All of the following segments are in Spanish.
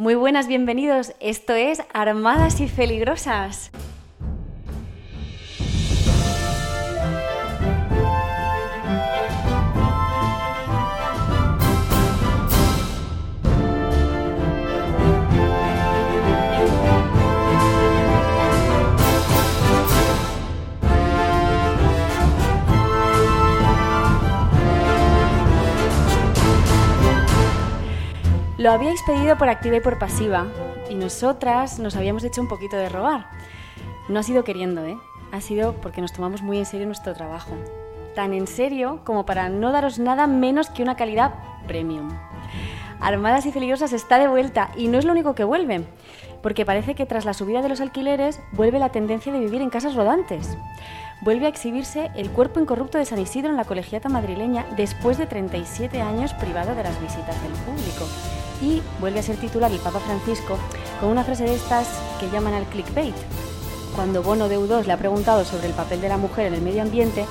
Muy buenas, bienvenidos. Esto es Armadas y Peligrosas. Lo habíais pedido por activa y por pasiva, y nosotras nos habíamos hecho un poquito de robar. No ha sido queriendo, ¿eh? Ha sido porque nos tomamos muy en serio nuestro trabajo. Tan en serio como para no daros nada menos que una calidad premium. Armadas y Peligrosas está de vuelta y no es lo único que vuelve, porque parece que tras la subida de los alquileres vuelve la tendencia de vivir en casas rodantes. Vuelve a exhibirse el cuerpo incorrupto de San Isidro en la colegiata madrileña después de 37 años privado de las visitas del público y vuelve a ser titular el Papa Francisco con una frase de estas que llaman al clickbait. Cuando Bono de U2 le ha preguntado sobre el papel de la mujer en el medio ambiente,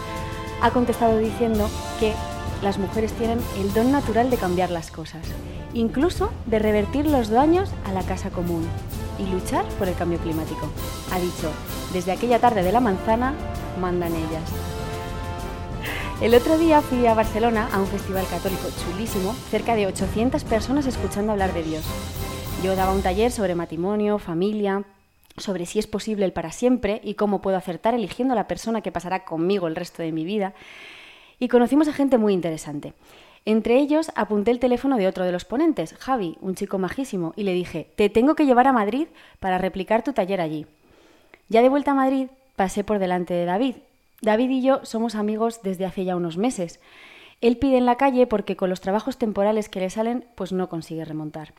ha contestado diciendo que las mujeres tienen el don natural de cambiar las cosas, incluso de revertir los daños a la casa común y luchar por el cambio climático. Ha dicho, desde aquella tarde de la manzana, mandan ellas. El otro día fui a Barcelona a un festival católico chulísimo, cerca de 800 personas escuchando hablar de Dios. Yo daba un taller sobre matrimonio, familia, sobre si es posible el para siempre y cómo puedo acertar eligiendo la persona que pasará conmigo el resto de mi vida. Y conocimos a gente muy interesante. Entre ellos apunté el teléfono de otro de los ponentes, Javi, un chico majísimo, y le dije, te tengo que llevar a Madrid para replicar tu taller allí. Ya de vuelta a Madrid, pasé por delante de David, David y yo somos amigos desde hace ya unos meses. Él pide en la calle porque con los trabajos temporales que le salen, pues no consigue remontar.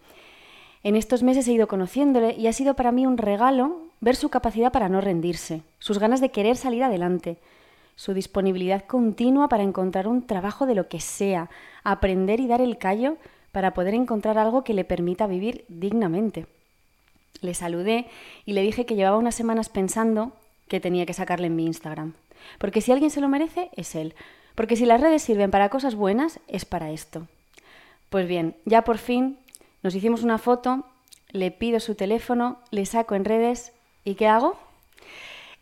En estos meses he ido conociéndole y ha sido para mí un regalo ver su capacidad para no rendirse, sus ganas de querer salir adelante, su disponibilidad continua para encontrar un trabajo de lo que sea, aprender y dar el callo para poder encontrar algo que le permita vivir dignamente. Le saludé y le dije que llevaba unas semanas pensando que tenía que sacarle en mi Instagram. Porque si alguien se lo merece, es él. Porque si las redes sirven para cosas buenas, es para esto. Pues bien, ya por fin nos hicimos una foto, le pido su teléfono, le saco en redes y ¿qué hago?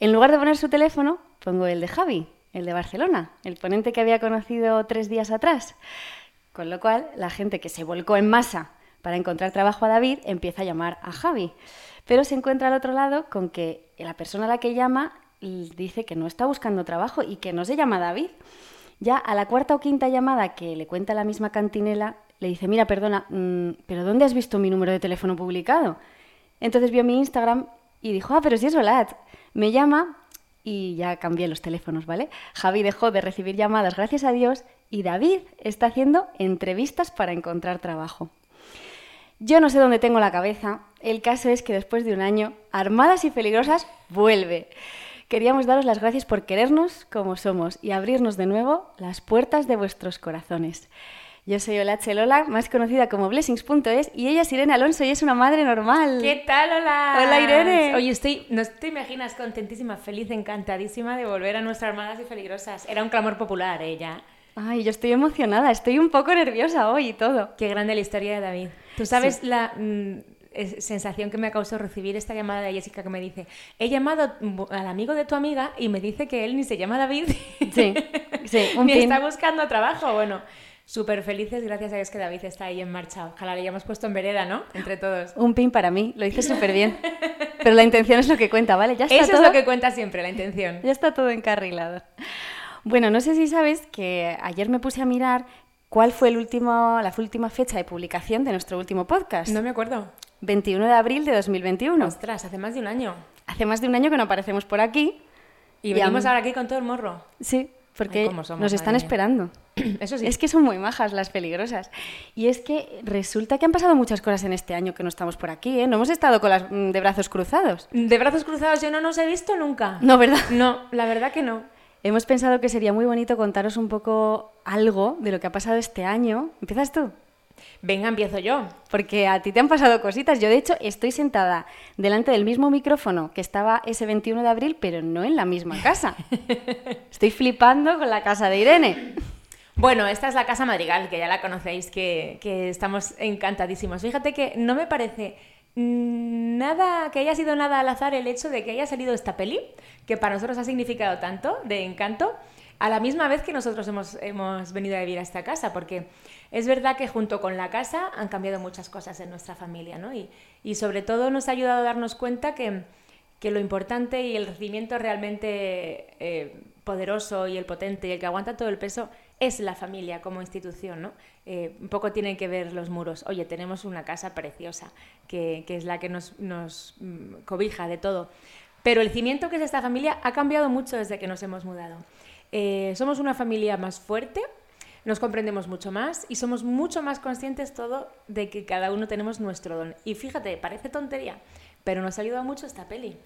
En lugar de poner su teléfono, pongo el de Javi, el de Barcelona, el ponente que había conocido tres días atrás. Con lo cual, la gente que se volcó en masa para encontrar trabajo a David empieza a llamar a Javi. Pero se encuentra al otro lado con que la persona a la que llama dice que no está buscando trabajo y que no se llama David. Ya a la cuarta o quinta llamada que le cuenta la misma cantinela, le dice, mira, perdona, mm, pero ¿dónde has visto mi número de teléfono publicado? Entonces vio mi Instagram y dijo, ah, pero si es Olat. Me llama y ya cambié los teléfonos, ¿vale? Javi dejó de recibir llamadas, gracias a Dios, y David está haciendo entrevistas para encontrar trabajo. Yo no sé dónde tengo la cabeza, el caso es que después de un año, Armadas y Peligrosas vuelve. Queríamos daros las gracias por querernos como somos y abrirnos de nuevo las puertas de vuestros corazones. Yo soy Olache Lola, más conocida como Blessings.es, y ella es Irene Alonso y es una madre normal. ¿Qué tal, Hola? Hola, Irene. Oye, estoy, no te imaginas, contentísima, feliz, encantadísima de volver a nuestras armadas y peligrosas. Era un clamor popular ella. Ay, yo estoy emocionada, estoy un poco nerviosa hoy y todo. Qué grande la historia de David. Tú sabes la... Mm, sensación que me ha causado recibir esta llamada de Jessica que me dice, he llamado al amigo de tu amiga y me dice que él ni se llama David, sí, sí, ni está buscando trabajo. Bueno, súper felices gracias a Dios que David está ahí en marcha. Ojalá le hayamos puesto en vereda, ¿no? Entre todos. Un pin para mí, lo hice súper bien. Pero la intención es lo que cuenta, ¿vale? Ya está Eso es lo que cuenta siempre, la intención. Ya está todo encarrilado. Bueno, no sé si sabes que ayer me puse a mirar cuál fue el último, la última fecha de publicación de nuestro último podcast. No me acuerdo. 21 de abril de 2021. Ostras, hace más de un año. Hace más de un año que no aparecemos por aquí. Y venimos ahora aquí con todo el morro. Sí, porque nos están esperando. Eso sí. Es que son muy majas las peligrosas. Y es que resulta que han pasado muchas cosas en este año que no estamos por aquí, ¿eh? No hemos estado con las mm, de brazos cruzados. De brazos cruzados yo no nos he visto nunca. No, ¿verdad? No, la verdad que no. Hemos pensado que sería muy bonito contaros un poco algo de lo que ha pasado este año. ¿Empiezas tú? Venga, empiezo yo. Porque a ti te han pasado cositas. Yo, de hecho, estoy sentada delante del mismo micrófono que estaba ese 21 de abril, pero no en la misma casa. estoy flipando con la casa de Irene. Bueno, esta es la Casa Madrigal, que ya la conocéis, que, que estamos encantadísimos. Fíjate que no me parece nada, que haya sido nada al azar el hecho de que haya salido esta peli, que para nosotros ha significado tanto de encanto, a la misma vez que nosotros hemos, hemos venido a vivir a esta casa, porque es verdad que junto con la casa han cambiado muchas cosas en nuestra familia, ¿no? Y, y sobre todo nos ha ayudado a darnos cuenta que, que lo importante y el recibimiento realmente eh, poderoso y el potente y el que aguanta todo el peso es la familia como institución, ¿no? Eh, poco tienen que ver los muros. Oye, tenemos una casa preciosa, que, que es la que nos, nos, mm, cobija de todo. Pero el cimiento que es esta familia ha cambiado mucho desde que nos hemos mudado. Eh, somos una familia más fuerte, nos comprendemos mucho más y somos mucho más conscientes todo de que cada uno tenemos nuestro don. Y fíjate, parece tontería, pero nos ha ayudado mucho esta peli.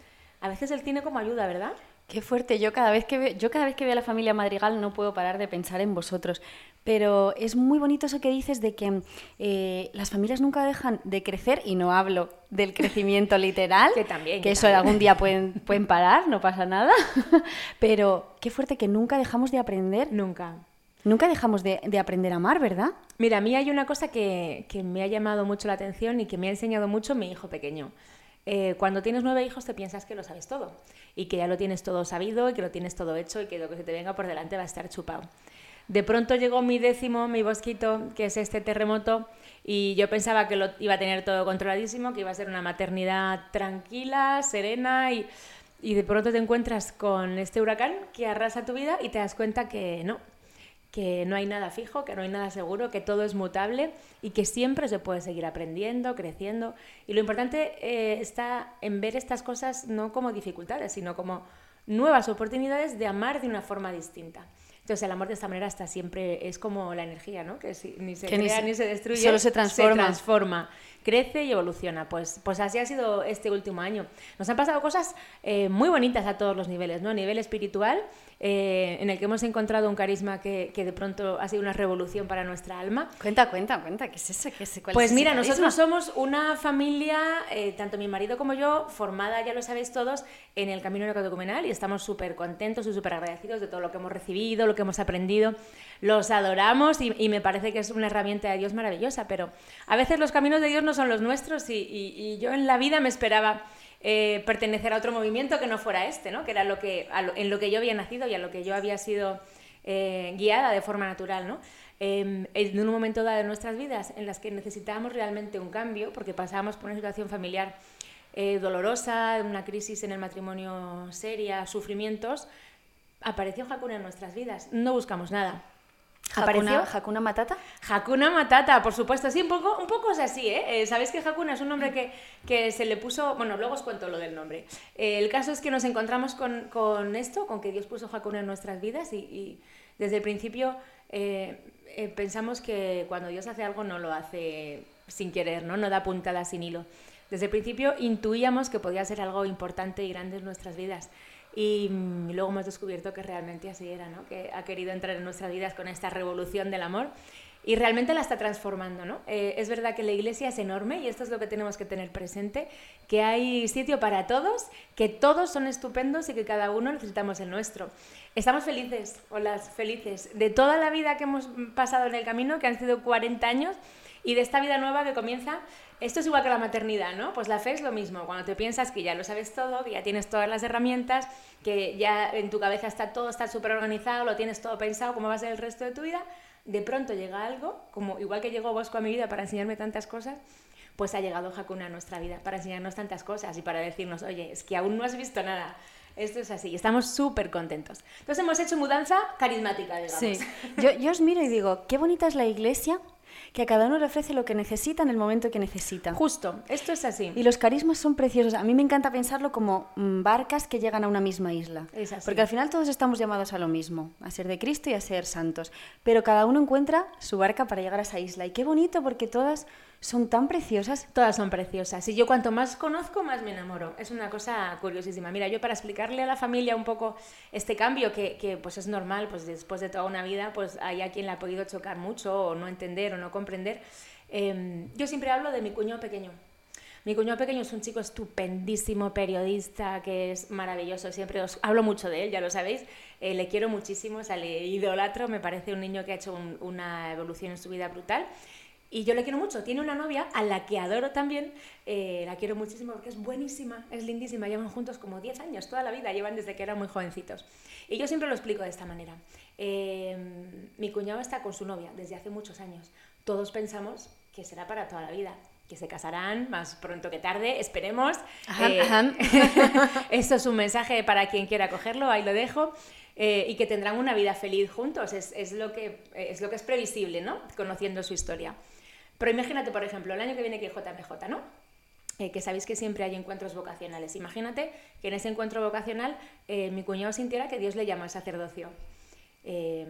A veces el cine como ayuda, ¿verdad? Qué fuerte. Yo cada vez que veo, yo cada vez que veo a la familia Madrigal no puedo parar de pensar en vosotros. Pero es muy bonito eso que dices de que eh, las familias nunca dejan de crecer y no hablo del crecimiento literal, que también, que, eso algún día pueden, pueden parar, no pasa nada. Pero qué fuerte que nunca dejamos de aprender. Nunca. Nunca dejamos de, de, aprender a amar, ¿verdad? Mira, a mí hay una cosa que, que me ha llamado mucho la atención y que me ha enseñado mucho mi hijo pequeño. Eh, cuando tienes nueve hijos te piensas que lo sabes todo y que ya lo tienes todo sabido y que lo tienes todo hecho y que lo que se te venga por delante va a estar chupado. De pronto llegó mi décimo, mi bosquito, que es este terremoto, y yo pensaba que lo iba a tener todo controladísimo, que iba a ser una maternidad tranquila, serena, y, y de pronto te encuentras con este huracán que arrasa tu vida y te das cuenta que no, que no hay nada fijo, que no hay nada seguro, que todo es mutable y que siempre se puede seguir aprendiendo, creciendo. Y lo importante eh, está en ver estas cosas no como dificultades, sino como nuevas oportunidades de amar de una forma distinta. Entonces el amor de esta manera está siempre, es como la energía, ¿no? Que si, ni se Que ni crea se- ni se destruye, solo se transforma. transforma, crece y evoluciona. Pues, pues así ha sido este último año. Nos han pasado cosas eh, muy bonitas a todos los niveles, ¿no? A nivel espiritual, eh, en el que hemos encontrado un carisma que, que de pronto ha sido una revolución para nuestra alma. Cuenta, cuenta, cuenta, ¿qué es eso? ¿Qué es, cuál Pues es mira, nosotros somos una familia, eh, tanto mi marido como yo, formada, ya lo sabéis todos, en el camino neocatecumenal y estamos súper contentos y súper agradecidos de todo lo que hemos recibido, lo que hemos aprendido. Los adoramos y, y me parece que es una herramienta de Dios maravillosa, pero a veces los caminos de Dios no son los nuestros y, y- y yo en la vida me esperaba eh, pertenecer a otro movimiento que no fuera este, ¿no? que era lo que, en lo que yo había nacido y a lo que yo había sido eh, guiada de forma natural, ¿no? Eh, en un momento dado de nuestras vidas en las que necesitábamos realmente un cambio, porque pasábamos por una situación familiar eh, dolorosa, una crisis en el matrimonio seria, sufrimientos, apareció Hakuna en nuestras vidas. No buscamos nada. Hakuna, Apareció Hakuna Matata. Hakuna Matata, por supuesto. Sí, un poco, un poco es así, ¿eh? Eh, Sabéis que Hakuna es un nombre que, que se le puso... Bueno, luego os cuento lo del nombre. Eh, el caso es que nos encontramos con, con esto, con que Dios puso Hakuna en nuestras vidas y, y desde el principio eh, eh, pensamos que cuando Dios hace algo no lo hace sin querer, ¿no? No da puntada sin hilo. Desde el principio intuíamos que podía ser algo importante y grande en nuestras vidas. Y, mm, luego hemos descubierto que realmente así era, ¿no? que ha querido entrar en nuestras vidas con esta revolución del amor y realmente la está transformando. ¿no? Eh, es verdad que la iglesia es enorme y esto es lo que tenemos que tener presente, que hay sitio para todos, que todos son estupendos y que cada uno necesitamos el nuestro. Estamos felices, hola, felices, de toda la vida que hemos pasado en el camino, que han sido 40 años, y de esta vida nueva que comienza, esto es igual que la maternidad, ¿no? Pues la fe es lo mismo, cuando te piensas que ya lo sabes todo, que ya tienes todas las herramientas, que ya en tu cabeza está todo, está súper organizado, lo tienes todo pensado, cómo va a ser el resto de tu vida, de pronto llega algo, como igual que llegó Bosco a mi vida para enseñarme tantas cosas, pues ha llegado Hakuna a nuestra vida para enseñarnos tantas cosas y para decirnos, oye, es que aún no has visto nada. Esto es así, estamos súper contentos. Entonces hemos hecho mudanza carismática, digamos. Sí. Yo os miro y digo, qué bonita es la iglesia, que a cada uno le ofrece lo que necesita en el momento que necesita. Justo, esto es así. Y los carismas son preciosos. A mí me encanta pensarlo como mm, barcas que llegan a una misma isla. Es así. Porque al final todos estamos llamados a lo mismo, a ser de Cristo y a ser santos. Pero cada uno encuentra su barca para llegar a esa isla. Y qué bonito porque todas son tan preciosas. Todas son preciosas. Y yo cuanto más conozco, más me enamoro. Es una cosa curiosísima. Mira, yo para explicarle a la familia un poco este cambio, que, que, pues es normal, pues después de toda una vida, pues hay a quien le ha podido chocar mucho, o no entender, o no comprender. eh, yo siempre hablo de mi cuñado pequeño. Mi cuñado pequeño es un chico estupendísimo, periodista, que es maravilloso, siempre os hablo mucho de él, ya lo sabéis, eh, le quiero muchísimo, o sea, le idolatro, me parece un niño que ha hecho una evolución en su vida brutal. Y yo le quiero mucho. Tiene una novia a la que adoro también. Eh, la quiero muchísimo porque es buenísima, es lindísima. Llevan juntos como 10 años, toda la vida. Llevan desde que eran muy jovencitos. Y yo siempre lo explico de esta manera. Eh, mi cuñado está con su novia desde hace muchos años. Todos pensamos que será para toda la vida que se casarán más pronto que tarde, esperemos. Eh, esto es un mensaje para quien quiera cogerlo, ahí lo dejo. y que tendrán una vida feliz juntos, es, es, lo que, es lo que es previsible, ¿no? Conociendo su historia. Pero imagínate, por ejemplo, el año que viene que JMJ, ¿no? Eh, que sabéis que siempre hay encuentros vocacionales. Imagínate que en ese encuentro vocacional eh, mi cuñado sintiera que Dios le llama al sacerdocio. Eh,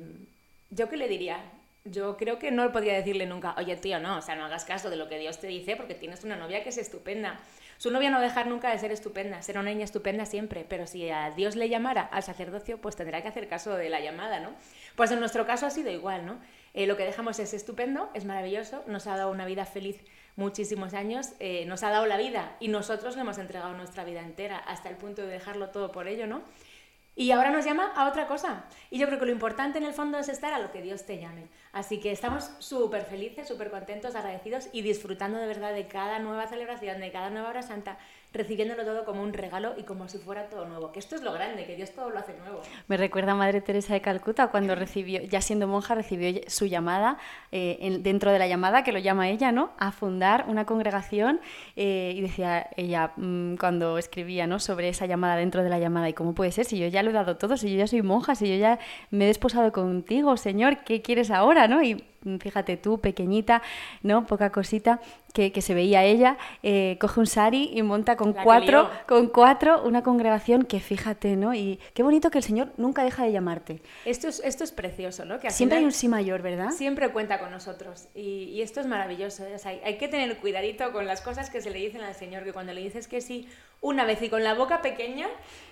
¿Yo qué le diría? Yo creo que no podría decirle nunca, oye tío, no, o sea, no hagas caso de lo que Dios te dice porque tienes una novia que es estupenda. Su novia no va a dejar nunca de ser estupenda, será una niña estupenda siempre, pero si a Dios le llamara al sacerdocio, pues tendrá que hacer caso de la llamada, ¿no? Pues en nuestro caso ha sido igual, ¿no? Eh, lo que dejamos es estupendo, es maravilloso, nos ha dado una vida feliz muchísimos años, eh, nos ha dado la vida y nosotros le hemos entregado nuestra vida entera hasta el punto de dejarlo todo por ello, ¿no? Y ahora nos llama a otra cosa. Y yo creo que lo importante en el fondo es estar a lo que Dios te llame. Así que estamos súper felices, súper contentos, agradecidos y disfrutando de verdad de cada nueva celebración, de cada nueva hora santa recibiéndolo todo como un regalo y como si fuera todo nuevo. Que esto es lo grande, que Dios todo lo hace nuevo. Me recuerda a Madre Teresa de Calcuta cuando recibió, ya siendo monja, recibió su llamada, eh, dentro de la llamada, que lo llama ella, ¿no? A fundar una congregación eh, y decía ella mm, cuando escribía, ¿no? Sobre esa llamada dentro de la llamada y cómo puede ser si yo ya lo he dado todo, si yo ya soy monja, si yo ya me he desposado contigo, Señor, ¿qué quieres ahora, no? Y fíjate tú, pequeñita, ¿no? Poca cosita, que, se veía ella, eh, coge un sari y monta con cuatro, con cuatro una congregación que fíjate, ¿no? Y qué bonito que el Señor nunca deja de llamarte. Esto es, esto es precioso, ¿no? Que siempre hay un sí mayor, ¿verdad? Siempre cuenta con nosotros. Y, esto es maravilloso. ¿eh? hay, que tener cuidadito con las cosas que se le dicen al Señor, que cuando le dices que sí una vez y con la boca pequeña,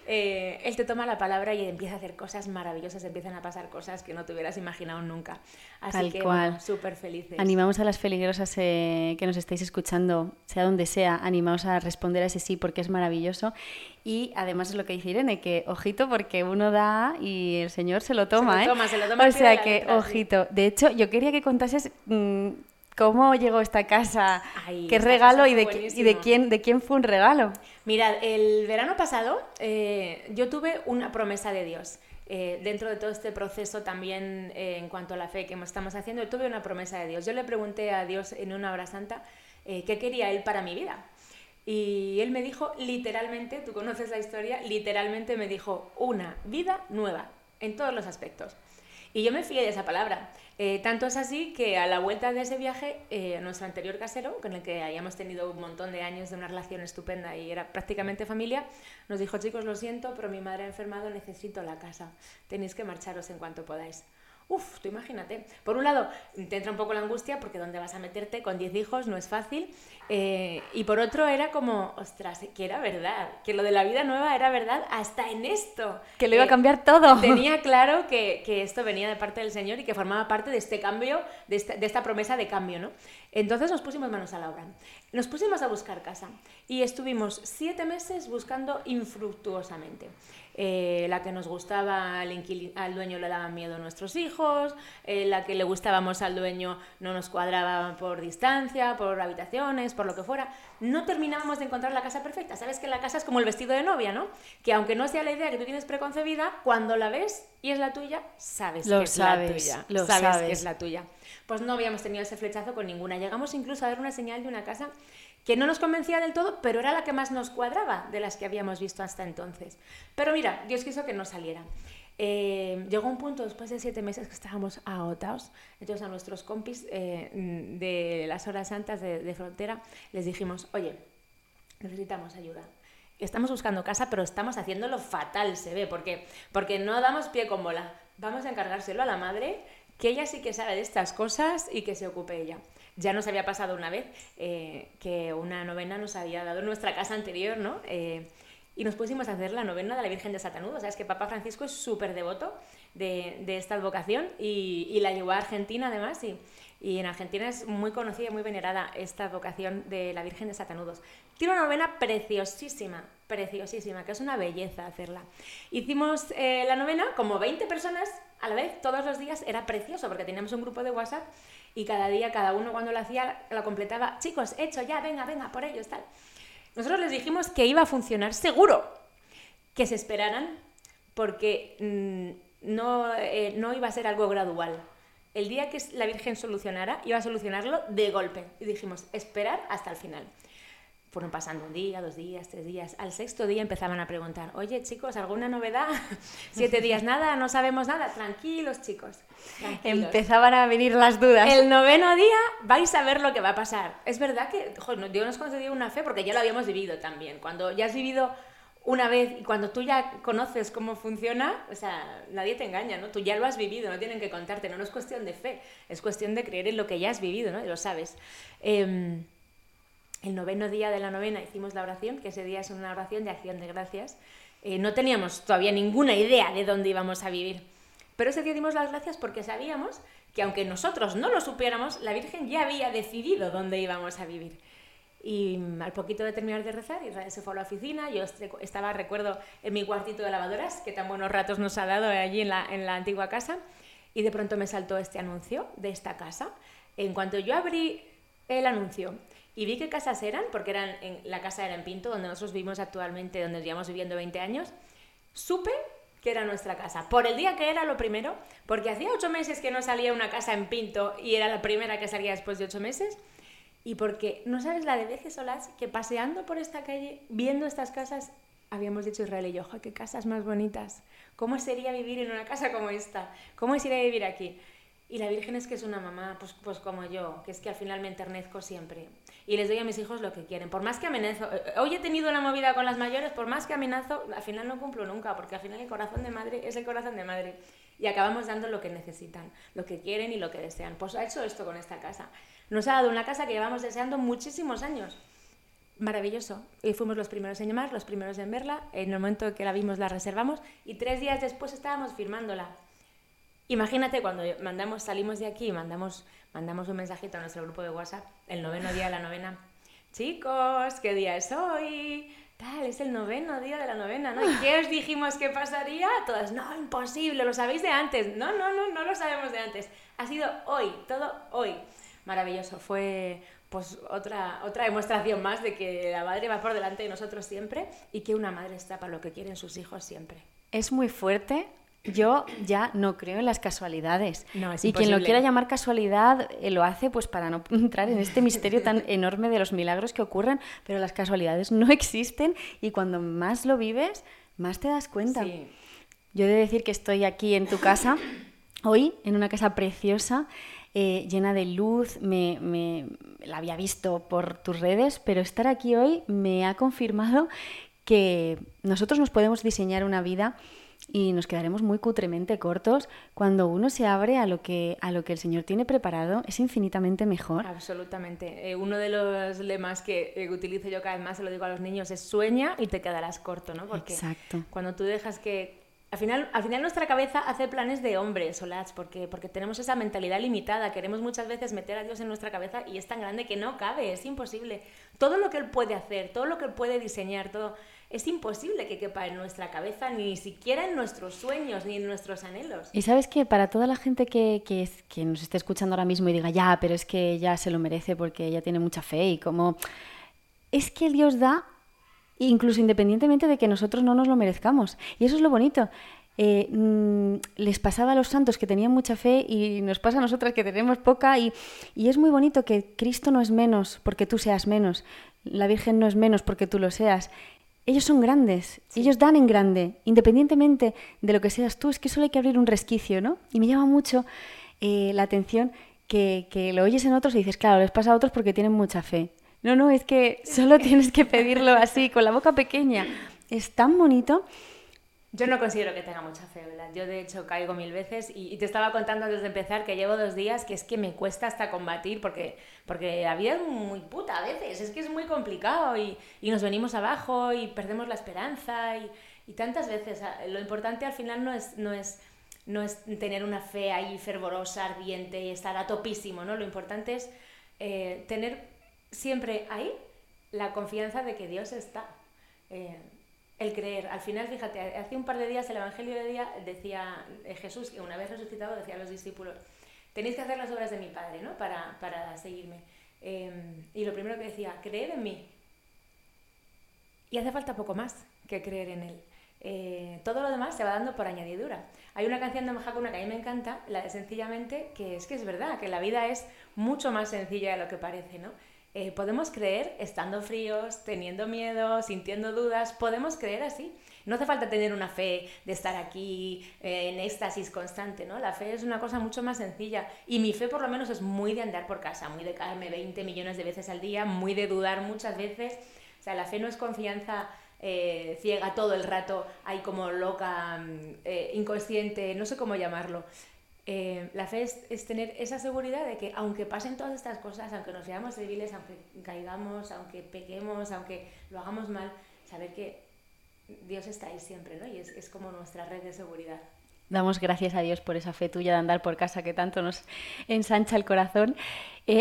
eh, Él te toma la palabra y empieza a hacer cosas maravillosas, empiezan a pasar cosas que no te hubieras imaginado nunca. Así que, súper felices. Animamos a las peligrosas que nos estáis escuchando, sea donde sea, animaos a responder a ese sí porque es maravilloso. Y además es lo que dice Irene, que ojito porque uno da y el Señor se lo toma, se lo toma ¿eh? Se lo toma o sea que, ojito. De hecho, yo quería que contases mm, cómo llegó esta casa, qué regalo y de, y de, quién, de quién fue un regalo. Mirad, el verano pasado eh, yo tuve una promesa de Dios. Eh, dentro de todo este proceso también en cuanto a la fe que estamos haciendo, tuve una promesa de Dios. Yo le pregunté a Dios en una hora santa eh, qué quería Él para mi vida. Y Él me dijo literalmente, tú conoces la historia, literalmente me dijo una vida nueva en todos los aspectos. Y yo me fié de esa palabra. Eh, tanto es así que a la vuelta de ese viaje, eh, nuestro anterior casero, con el que hayamos tenido un montón de años de una relación estupenda y era prácticamente familia, nos dijo, chicos, lo siento, pero mi madre ha enfermado, necesito la casa. Tenéis que marcharos en cuanto podáis. Uf, tú imagínate. Por un lado, te entra un poco la angustia porque dónde vas a meterte con 10 hijos no es fácil. Eh, y por otro era como, ostras, que era verdad, que lo de la vida nueva era verdad hasta en esto. Que lo iba a cambiar todo. Tenía claro que, que, esto venía de parte del Señor y que formaba parte de este cambio, de esta, de esta promesa de cambio, ¿no? Entonces nos pusimos manos a la obra. Nos pusimos a buscar casa y estuvimos siete meses buscando infructuosamente. Eh, la que nos gustaba al, al, dueño le daban miedo a nuestros hijos, eh, la que le gustábamos al dueño no nos cuadraba por distancia, por habitaciones, por lo que fuera. No terminábamos de encontrar la casa perfecta. Sabes que la casa es como el vestido de novia, ¿no? Que aunque no sea la idea que tú tienes preconcebida, cuando la ves y es la tuya, sabes que es la tuya. Lo sabes que es la tuya. Pues no habíamos tenido ese flechazo con ninguna. Llegamos incluso a ver una señal de una casa que no nos convencía del todo, pero era la que más nos cuadraba de las que habíamos visto hasta entonces. Pero mira, Dios quiso que no saliera. Eh, llegó un punto después de siete meses que estábamos agotados. Entonces a nuestros compis eh, de las horas santas de, frontera les dijimos, oye, necesitamos ayuda. Estamos buscando casa, pero estamos haciéndolo fatal, se ve, porque, porque no damos pie con bola. Vamos a encargárselo a la madre, que ella sí que sabe de estas cosas y que se ocupe ella. Ya nos había pasado una vez eh, que una novena nos había dado en nuestra casa anterior, ¿no? Eh, y nos pusimos a hacer la novena de la Virgen de Satanudo. Sabes que Papa Francisco es súper devoto de, de esta advocación y, y, la llevó a Argentina además y, y, en Argentina es muy conocida y muy venerada esta advocación de la Virgen de Satanudos. Tiene una novena preciosísima, preciosísima, que es una belleza hacerla. Hicimos eh, la novena como 20 personas a la vez, todos los días, era precioso porque teníamos un grupo de WhatsApp y cada día, cada uno cuando lo hacía, lo completaba, chicos, hecho ya, venga, venga, por ellos, tal. Nosotros les dijimos que iba a funcionar seguro, que se esperaran porque mm, no, eh, no iba a ser algo gradual. El día que la Virgen solucionara, iba a solucionarlo de golpe. Y dijimos, esperar hasta el final. Fueron pasando un día, dos días, tres días. Al sexto día empezaban a preguntar, oye chicos, ¿alguna novedad? Siete días nada, no sabemos nada. Tranquilos chicos. Empezaban a venir las dudas. El noveno día vais a ver lo que va a pasar. Es verdad que joder, Dios nos concedió una fe porque ya lo habíamos vivido también. Cuando ya has vivido una vez y cuando tú ya conoces cómo funciona, o sea, nadie te engaña, ¿no? Tú ya lo has vivido, no tienen que contarte, no, no es cuestión de fe, es cuestión de creer en lo que ya has vivido, ¿no? Y lo sabes. Eh, el noveno día de la novena hicimos la oración, que ese día es una oración de acción de gracias. Eh, no teníamos todavía ninguna idea de dónde íbamos a vivir. Pero ese día dimos las gracias porque sabíamos que aunque nosotros no lo supiéramos, la Virgen ya había decidido dónde íbamos a vivir. Y al poquito de terminar de rezar, Israel se fue a la oficina, yo estaba, recuerdo, en mi cuartito de lavadoras, que tan buenos ratos nos ha dado allí en la, en la antigua casa, y de pronto me saltó este anuncio de esta casa. En cuanto yo abrí el anuncio y vi qué casas eran, porque eran la casa era en Pinto, donde nosotros vivimos actualmente, donde llevamos viviendo 20 años. Supe que era nuestra casa. Por el día que era lo primero, porque hacía ocho meses que no salía una casa en Pinto y era la primera que salía después de ocho meses. Y porque no sabes la de veces solas que paseando por esta calle, viendo estas casas, habíamos dicho Israel y yo, qué casas más bonitas! ¿Cómo sería vivir en una casa como esta? ¿Cómo sería vivir aquí? Y la Virgen es que es una mamá, pues, pues como yo, que es que al final me enternezco siempre. Y les doy a mis hijos lo que quieren. Por más que amenazo, eh, eh, hoy he tenido una movida con las mayores, por más que amenazo, al final no cumplo nunca, porque al final el corazón de madre es el corazón de madre. Y acabamos dando lo que necesitan, lo que quieren y lo que desean. Pues ha hecho esto con esta casa. Nos ha dado una casa que llevamos deseando muchísimos años. Maravilloso. Y fuimos los primeros en llamar, los primeros en verla. En el momento que la vimos la reservamos y tres días después estábamos firmándola. Imagínate cuando mandamos, salimos de aquí y mandamos, mandamos un mensajito a nuestro grupo de WhatsApp, el noveno día de la novena. Chicos, ¿qué día es hoy? Tal, es el noveno día de la novena, ¿no? ¿Y qué os dijimos que pasaría? Todas, no, imposible, lo sabéis de antes. No, no, no, no lo sabemos de antes. Ha sido hoy, todo hoy. Maravilloso, fue pues otra, otra demostración más de que la madre va por delante de nosotros siempre y que una madre está para lo que quieren sus hijos siempre. Es muy fuerte yo ya no creo en las casualidades. y quien lo quiera llamar casualidad eh, lo hace pues para no entrar en este misterio tan enorme de los milagros que ocurren, pero las casualidades no existen y cuando más lo vives, más te das cuenta. Yo he de decir que estoy aquí en tu casa hoy, en una casa preciosa, eh, llena de luz, me, me, la había visto por tus redes, pero estar aquí hoy me ha confirmado que nosotros nos podemos diseñar una vida y nos quedaremos muy cutremente cortos cuando uno se abre a lo que a lo que el Señor tiene preparado es infinitamente mejor. Absolutamente. Eh, uno de los lemas que eh, utilizo yo cada vez más se lo digo a los niños es sueña y te quedarás corto, ¿no? Porque Exacto. cuando tú dejas que al final, al final nuestra cabeza hace planes de hombres, Solats, porque, porque tenemos esa mentalidad limitada. Queremos muchas veces meter a Dios en nuestra cabeza y es tan grande que no cabe, es imposible. Todo lo que Él puede hacer, todo lo que Él puede diseñar, todo es imposible que quepa en nuestra cabeza, ni siquiera en nuestros sueños, ni en nuestros anhelos. Y sabes que para toda la gente que, que, que nos esté escuchando ahora mismo y diga, ya, pero es que ella se lo merece porque ella tiene mucha fe y como... Es que Dios da incluso independientemente de que nosotros no nos lo merezcamos. Y eso es lo bonito. Eh, mm, les pasaba a los santos que tenían mucha fe y nos pasa a nosotras que tenemos poca y, y, es muy bonito que Cristo no es menos porque tú seas menos, la Virgen no es menos porque tú lo seas ellos son grandes, ellos dan en grande, independientemente de lo que seas tú, es que solo hay que abrir un resquicio, ¿no? Y me llama mucho eh, la atención que, que, lo oyes en otros y dices, claro, les pasa a otros porque tienen mucha fe. No, no, es que solo tienes que pedirlo así, con la boca pequeña. Es tan bonito yo no considero que tenga mucha fe, ¿verdad? Yo de hecho caigo mil veces y, te estaba contando antes de empezar que llevo dos días que es que me cuesta hasta combatir porque, porque la vida es muy puta a veces, es que es muy complicado y, y nos venimos abajo y perdemos la esperanza y, y, tantas veces. Lo importante al final no es, no es no es tener una fe ahí fervorosa, ardiente y estar a topísimo, ¿no? Lo importante es eh, tener siempre ahí la confianza de que Dios está. Eh, el creer. Al final, fíjate, hace un par de días el Evangelio de día decía eh, Jesús, que una vez resucitado decía a los discípulos, tenéis que hacer las obras de mi Padre, ¿no? Para, para seguirme. Em, y lo primero que decía, creed en mí. Y hace falta poco más que creer en Él. Eh, todo lo demás se va dando por añadidura. Hay una canción de Mahakuna que a mí me encanta, la de sencillamente, que es que es verdad, que la vida es mucho más sencilla de lo que parece, ¿no? Eh, podemos creer estando fríos, teniendo miedo, sintiendo dudas, podemos creer así. No hace falta tener una fe de estar aquí eh, en éxtasis constante, ¿no? La fe es una cosa mucho más sencilla. Y mi fe por lo menos es muy de andar por casa, muy de caerme 20 millones de veces al día, muy de dudar muchas veces. O sea, la fe no es confianza eh, ciega todo el rato, ahí como loca, mm, eh, inconsciente, no sé cómo llamarlo. Eh, la fe es, tener esa seguridad de que aunque pasen todas estas cosas, aunque nos veamos débiles, aunque caigamos, aunque pequemos, aunque lo hagamos mal, saber que Dios está ahí siempre, ¿no? Y es, es como nuestra red de seguridad. Damos gracias a Dios por esa fe tuya de andar por casa que tanto nos ensancha el corazón.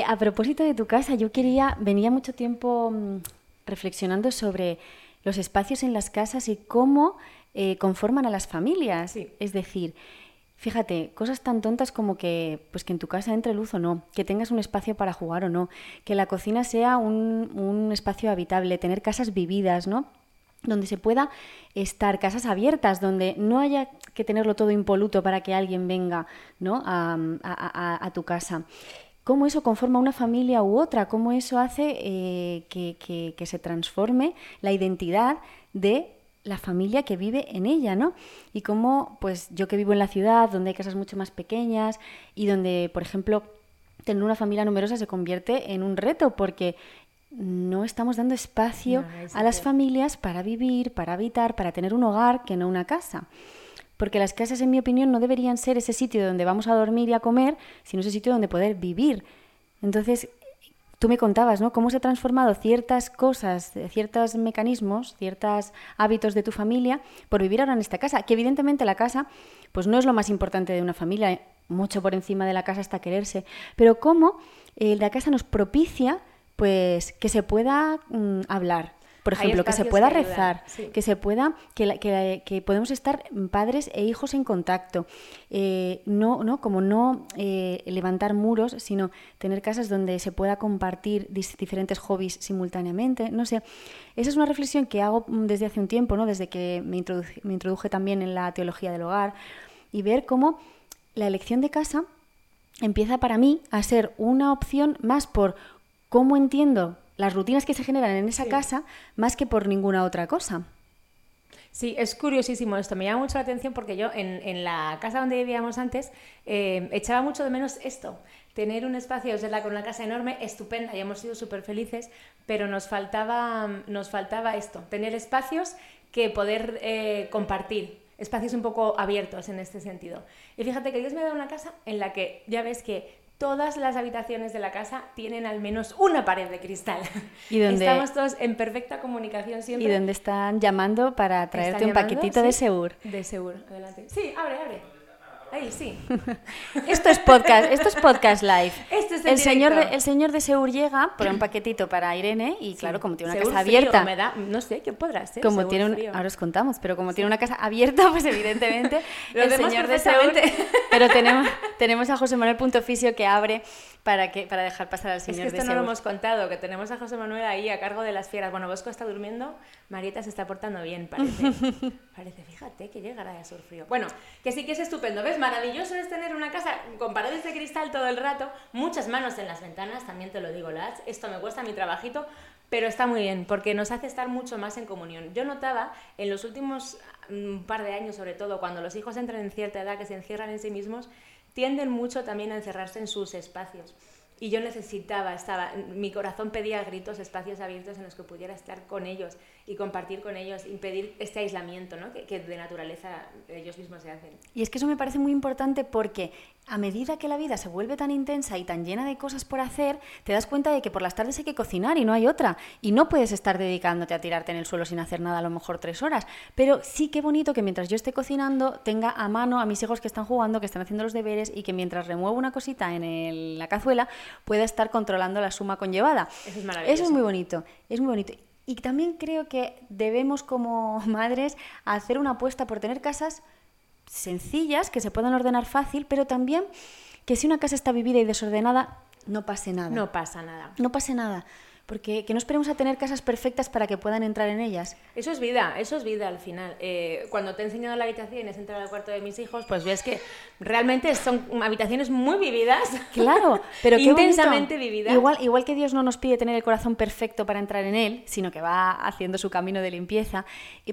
a propósito de tu casa, yo quería, venía mucho tiempo mm, reflexionando sobre los espacios en las casas y cómo eh, conforman a las familias. Es decir, fíjate, cosas tan tontas como que, pues que en tu casa entre luz o no, que tengas un espacio para jugar o no, que la cocina sea un, un espacio habitable, tener casas vividas, ¿no? donde se pueda estar, casas abiertas, donde no haya que tenerlo todo impoluto para que alguien venga ¿no? a, tu casa cómo eso conforma una familia u otra, cómo eso hace eh, que, se transforme la identidad de la familia que vive en ella, ¿no? Y cómo, pues yo que vivo en la ciudad, donde hay casas mucho más pequeñas y donde, por ejemplo, tener una familia numerosa se convierte en un reto porque no estamos dando espacio a las familias para vivir, para habitar, para tener un hogar que no una casa porque las casas, en mi opinión, no deberían ser ese sitio donde vamos a dormir y a comer, sino ese sitio donde poder vivir. Entonces, tú me contabas, ¿no? Cómo se han transformado ciertas cosas, ciertos mecanismos, ciertos hábitos de tu familia por vivir ahora en esta casa. Que evidentemente la casa, pues no es lo más importante de una familia, mucho por encima de la casa hasta quererse, pero cómo eh, la casa nos propicia, pues, que se pueda mm, hablar, por ejemplo, que se pueda rezar, que se pueda, que, que, podemos estar padres e hijos en contacto, eh, no, no, como no eh, levantar muros, sino tener casas donde se pueda compartir diferentes hobbies simultáneamente, no sé. Esa es una reflexión que hago desde hace un tiempo, ¿no? Desde que me introduje, me introduje también en la teología del hogar y ver cómo la elección de casa empieza para mí a ser una opción más por cómo entiendo las rutinas que se generan en esa casa más que por ninguna otra cosa. Sí, es curiosísimo esto. Me llama mucho la atención porque yo en, la casa donde vivíamos antes eh, echaba mucho de menos esto. Tener un espacio, es verdad, con una casa enorme, estupenda y hemos sido súper felices, pero nos faltaba, nos faltaba esto, tener espacios que poder eh, compartir, espacios un poco abiertos en este sentido. Y fíjate que Dios me ha dado una casa en la que ya ves que todas las habitaciones de la casa tienen al menos una pared de cristal. ¿Y donde, Estamos todos en perfecta comunicación siempre. Y donde están llamando para traerte un paquetito de Seur. De Seur, adelante. Sí, abre, abre. Ahí, sí. esto es podcast, esto es podcast live. Este es el, señor de, el señor de Seur llega por un paquetito para Irene y claro, como tiene una casa abierta. Me da, no sé, ¿qué podrá ser? Como tiene ahora os contamos, pero como tiene una casa abierta, pues evidentemente el señor de Seur. Pero tenemos, tenemos a José Manuel Punto que abre para, que, para dejar pasar al señor es que esto no lo hemos contado, que tenemos a José Manuel ahí a cargo de las fieras. Bueno, Bosco está durmiendo, Marieta se está portando bien, parece. parece, fíjate que llegará a sur frío. Bueno, que sí que es estupendo, ¿ves? Maravilloso es tener una casa con paredes de cristal todo el rato, muchas manos en las ventanas, también te lo digo, Lats, esto me cuesta mi trabajito, pero está muy bien, porque nos hace estar mucho más en comunión. Yo notaba en los últimos un mm, par de años, sobre todo, cuando los hijos entran en cierta edad, que se encierran en sí mismos, tienden mucho también a encerrarse en sus espacios. y yo necesitaba, estaba, mi corazón pedía gritos, espacios abiertos en los que pudiera estar con ellos y compartir con ellos, impedir este aislamiento ¿no? que, que, de naturaleza ellos mismos se hacen. Y es que eso me parece muy importante porque a medida que la vida se vuelve tan intensa y tan llena de cosas por hacer, te das cuenta de que por las tardes hay que cocinar y no hay otra. Y no puedes estar dedicándote a tirarte en el suelo sin hacer nada a lo mejor tres horas. Pero sí que bonito que mientras yo esté cocinando tenga a mano a mis hijos que están jugando, que están haciendo los deberes y que mientras remuevo una cosita en la cazuela pueda estar controlando la suma conllevada. Eso es maravilloso. Eso es muy bonito, es muy bonito. Y también creo que debemos como madres hacer una apuesta por tener casas sencillas, que se puedan ordenar fácil, pero también que si una casa está vivida y desordenada, no pase nada. No pasa nada. No pase nada porque que no esperemos a tener casas perfectas para que puedan entrar en ellas. Eso es vida, eso es vida al final. Eh, cuando te he enseñado la habitación y has entrado al cuarto de mis hijos, pues ves que realmente son habitaciones muy vividas. Claro, pero intensamente vividas. Igual, igual que Dios no nos pide tener el corazón perfecto para entrar en él, sino que va haciendo su camino de limpieza,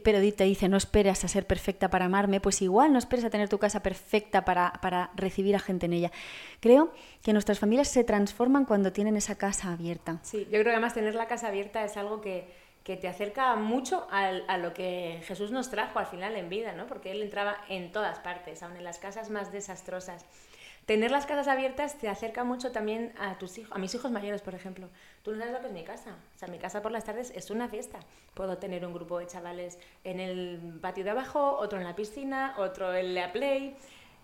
pero te dice, no esperas a ser perfecta para amarme, pues igual no esperes a tener tu casa perfecta para, para recibir a gente en ella. Creo que nuestras familias se transforman cuando tienen esa casa abierta. Sí, yo creo que además tener la casa abierta es algo que, que te acerca mucho a, a, lo que Jesús nos trajo al final en vida, ¿no? Porque Él entraba en todas partes, aun en las casas más desastrosas. Tener las casas abiertas te acerca mucho también a tus hijos, a mis hijos mayores, por ejemplo. Tú no sabes lo que es mi casa. O sea, mi casa por las tardes es una fiesta. Puedo tener un grupo de chavales en el patio de abajo, otro en la piscina, otro en la play.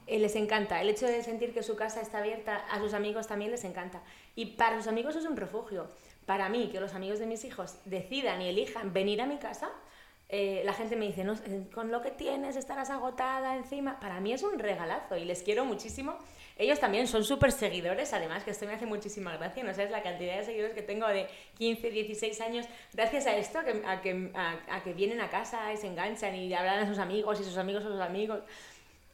Eh, les encanta. El hecho de sentir que su casa está abierta a sus amigos también les encanta. Y para sus amigos es un refugio. Para mí, que los amigos de mis hijos decidan y elijan venir a mi casa, eh, la gente me dice, eh, con lo que tienes estarás agotada encima. Para mí es un regalazo y les quiero muchísimo. Ellos también son súper seguidores, además, que esto me hace muchísima gracia. No sabes la cantidad de seguidores que tengo de 15, 16 años, gracias a esto, a que, a a que vienen a casa y se enganchan y hablan a sus amigos y sus amigos a sus amigos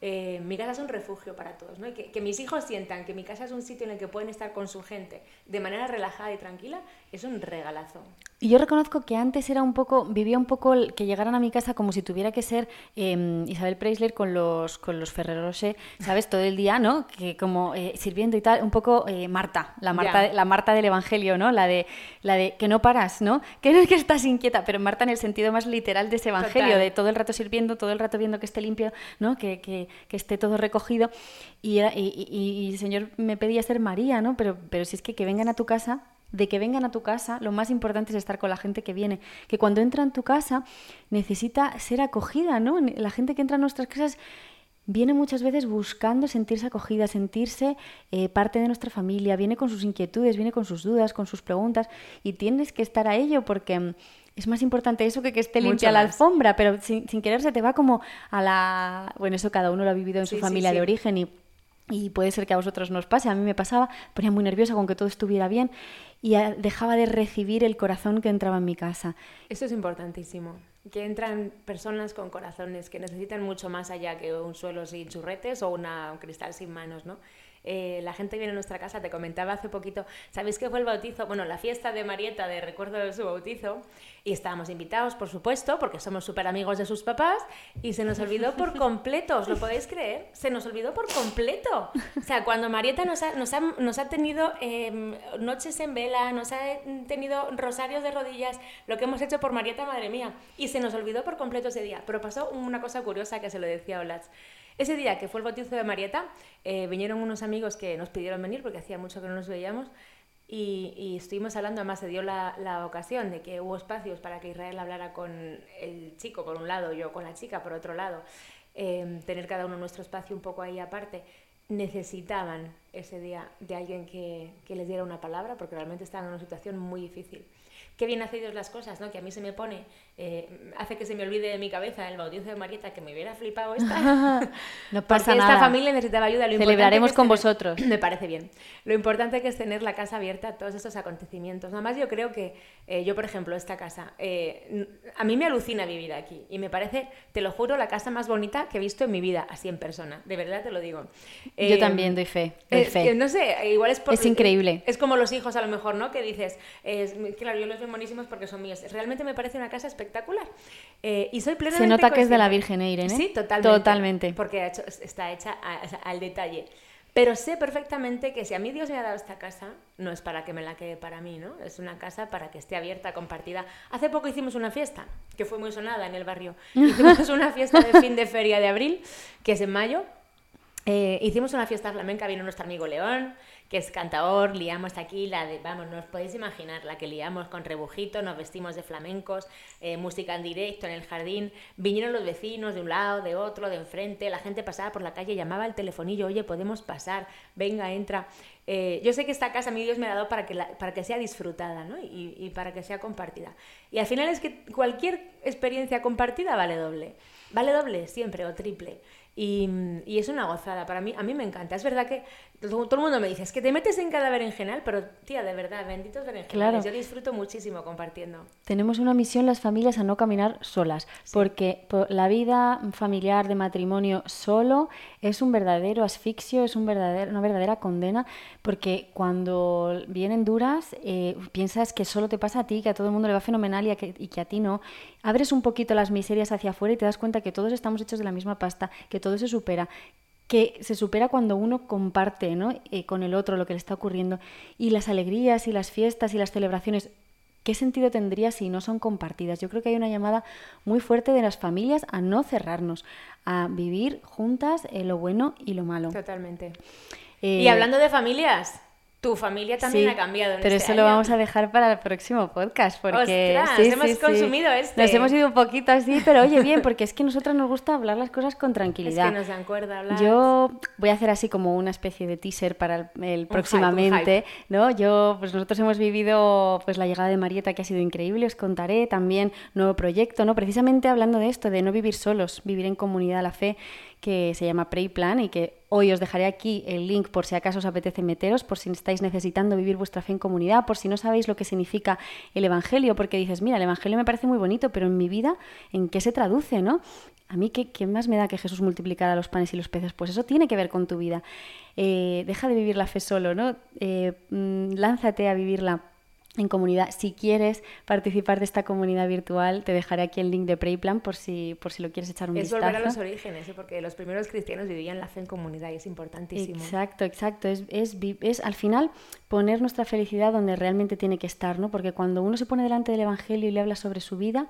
eh, mi casa es un refugio para todos, ¿no? Y que, que, mis hijos sientan que mi casa es un sitio en el que pueden estar con su gente de manera relajada y tranquila, es un regalazo. Y yo reconozco que antes era un poco, vivía un poco el, que llegaran a mi casa como si tuviera que ser eh, Isabel Preisler con los, con los Ferrero Rocher, ¿sabes? Todo el día, ¿no? Que como eh, sirviendo y tal, un poco eh, Marta, la Marta, la Marta del Evangelio, ¿no? La de, la de que no paras, ¿no? Que no es que estás inquieta, pero Marta en el sentido más literal de ese Evangelio, Total. de todo el rato sirviendo, todo el rato viendo que esté limpio, ¿no? Que, que, que esté todo recogido. Y, y, y, el Señor me pedía ser María, ¿no? Pero, pero si es que que vengan a tu casa de que vengan a tu casa, lo más importante es estar con la gente que viene, que cuando entra en tu casa necesita ser acogida, ¿no? La gente que entra a nuestras casas viene muchas veces buscando sentirse acogida, sentirse eh, parte de nuestra familia, viene con sus inquietudes, viene con sus dudas, con sus preguntas y tienes que estar a ello porque mm, es más importante eso que que esté limpia la alfombra, pero sin, sin, querer se te va como a la... Bueno, eso cada uno lo ha vivido en su familia sí, sí. de origen y y puede ser que a vosotros nos pase, a mí me pasaba, ponía muy nerviosa con que todo estuviera bien y dejaba de recibir el corazón que entraba en mi casa. Eso es importantísimo, que entran personas con corazones que necesitan mucho más allá que un suelo sin churretes o una, un cristal sin manos, ¿no? Eh, la gente viene a nuestra casa, te comentaba hace poquito, ¿sabéis que fue el bautizo? Bueno, la fiesta de Marieta de recuerdo de su bautizo y estábamos invitados, por supuesto, porque somos súper amigos de sus papás y se nos olvidó por completo, ¿os lo podéis creer? Se nos olvidó por completo. O sea, cuando Marieta nos ha, nos ha, nos ha tenido eh, noches en vela, nos ha tenido rosarios de rodillas, lo que hemos hecho por Marieta, madre mía, y se nos olvidó por completo ese día. Pero pasó una cosa curiosa que se lo decía a Olaz. Ese día que fue el bautizo de Marieta, eh, vinieron unos amigos que nos pidieron venir porque hacía mucho que no nos veíamos y, y estuvimos hablando, además se dio la, la, ocasión de que hubo espacios para que Israel hablara con el chico por un lado, yo con la chica por otro lado, eh, tener cada uno nuestro espacio un poco ahí aparte. Necesitaban ese día de alguien que, que les diera una palabra porque realmente estaban en una situación muy difícil qué bien hace Dios las cosas, ¿no? Que a mí se me pone, eh, hace que se me olvide de mi cabeza el bautizo de Marieta, que me hubiera flipado esta. no pasa Porque nada. esta familia necesitaba ayuda. Lo Celebraremos con tener, vosotros. Me parece bien. Lo importante que es tener la casa abierta a todos estos acontecimientos. Nada más yo creo que eh, yo, por ejemplo, esta casa, eh, a mí me alucina vivir aquí y me parece, te lo juro, la casa más bonita que he visto en mi vida, así en persona. De verdad te lo digo. yo también doy fe. Doy fe. no sé, igual es por, Es increíble. Es como los hijos a lo mejor, ¿no? Que dices, claro, yo los veo buenísimos porque son míos. Realmente me parece una casa espectacular. Eh, y soy plenamente Se nota que es de la. Virgen ¿eh? Sí, totalmente. Totalmente. Porque ha hecho- está hecha a- a- al detalle. Pero sé perfectamente que si a mí Dios me ha dado esta casa, no es para que me la quede para mí, ¿no? Es una casa para que esté abierta, compartida. Hace poco hicimos una fiesta, que fue muy sonada en el barrio. Hicimos una fiesta de fin de feria de abril, que es en mayo. Eh, hicimos una fiesta flamenca, vino nuestro amigo León, que es cantador, liamos aquí la de, vamos, no os podéis imaginar, la que liamos con rebujito, nos vestimos de flamencos, eh, música en directo en el jardín, vinieron los vecinos de un lado, de otro, de enfrente, la gente pasaba por la calle, llamaba al telefonillo, oye, podemos pasar, venga, entra. Eh, yo sé que esta casa mi Dios me ha dado para que, para que sea disfrutada ¿no? y, y para que sea compartida. Y al final es que cualquier experiencia compartida vale doble. Vale doble siempre o triple. Y, y, es una gozada, para mí, a mí me encanta. Es verdad que todo, el mundo me dice, es que te metes en cada berenjenal, pero tía, de verdad, benditos berenjenales. Yo disfruto muchísimo compartiendo. Tenemos una misión las familias a no caminar solas, porque la vida familiar de matrimonio solo es un verdadero asfixio, es un verdadero, una verdadera condena, porque cuando vienen duras eh, piensas que solo te pasa a ti, que a todo el mundo le va fenomenal y, que, y que a ti no. Abres un poquito las miserias hacia afuera y te das cuenta que todos estamos hechos de la misma pasta, que todo se supera, que se supera cuando uno comparte ¿no? Eh, con el otro lo que le está ocurriendo. Y las alegrías y las fiestas y las celebraciones, ¿qué sentido tendría si no son compartidas? Yo creo que hay una llamada muy fuerte de las familias a no cerrarnos, a vivir juntas eh, lo bueno y lo malo. Totalmente. Eh, y hablando de familias, tu familia también ha cambiado. En pero este eso lo vamos a dejar para el próximo podcast. Porque Ostras, hemos consumido este. Nos hemos ido un poquito así, pero oye, bien, porque es que a nosotros nos gusta hablar las cosas con tranquilidad. Es que nos dan cuerda hablar. Yo voy a hacer así como una especie de teaser para el, próximamente, ¿no? Yo, pues nosotros hemos vivido pues la llegada de Marieta que ha sido increíble, os contaré también nuevo proyecto, ¿no? Precisamente hablando de esto, de no vivir solos, vivir en comunidad la fe que se llama Preyplan y que hoy os dejaré aquí el link por si acaso os apetece meteros, por si estáis necesitando vivir vuestra fe en comunidad, por si no sabéis lo que significa el Evangelio, porque dices, mira, el Evangelio me parece muy bonito, pero en mi vida, ¿en qué se traduce, no? A mí, ¿qué, qué más me da que Jesús multiplicara los panes y los peces? Pues eso tiene que ver con tu vida. Eh, deja de vivir la fe solo, ¿no? Eh, mm, lánzate a vivirla en comunidad. Si quieres participar de esta comunidad virtual, te dejaré aquí el link de Preyplan por si, por si lo quieres echar un vistazo. Es volver a los orígenes, ¿eh? porque los primeros cristianos vivían la fe en comunidad y es importantísimo. Exacto, exacto. Es, es, es, al final poner nuestra felicidad donde realmente tiene que estar, ¿no? Porque cuando uno se pone delante del Evangelio y le habla sobre su vida,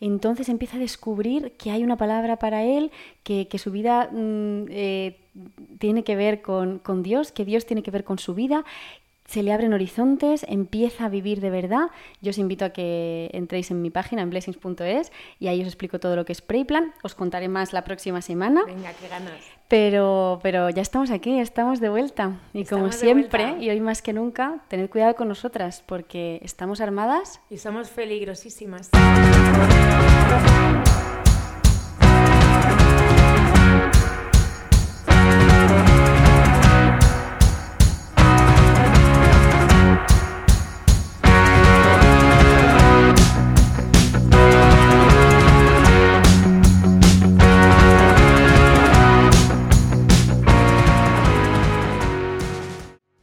entonces empieza a descubrir que hay una palabra para él, que, que su vida mm, eh, tiene que ver con, con, Dios, que Dios tiene que ver con su vida, se le abren horizontes, empieza a vivir de verdad. Yo os invito a que entréis en mi página, en blessings.es, y ahí os explico todo lo que es Preyplan. Os contaré más la próxima semana. Venga, qué ganas. Pero, pero ya estamos aquí, estamos de vuelta. Y como siempre, y hoy más que nunca, tened cuidado con nosotras, porque estamos armadas. Y somos peligrosísimas.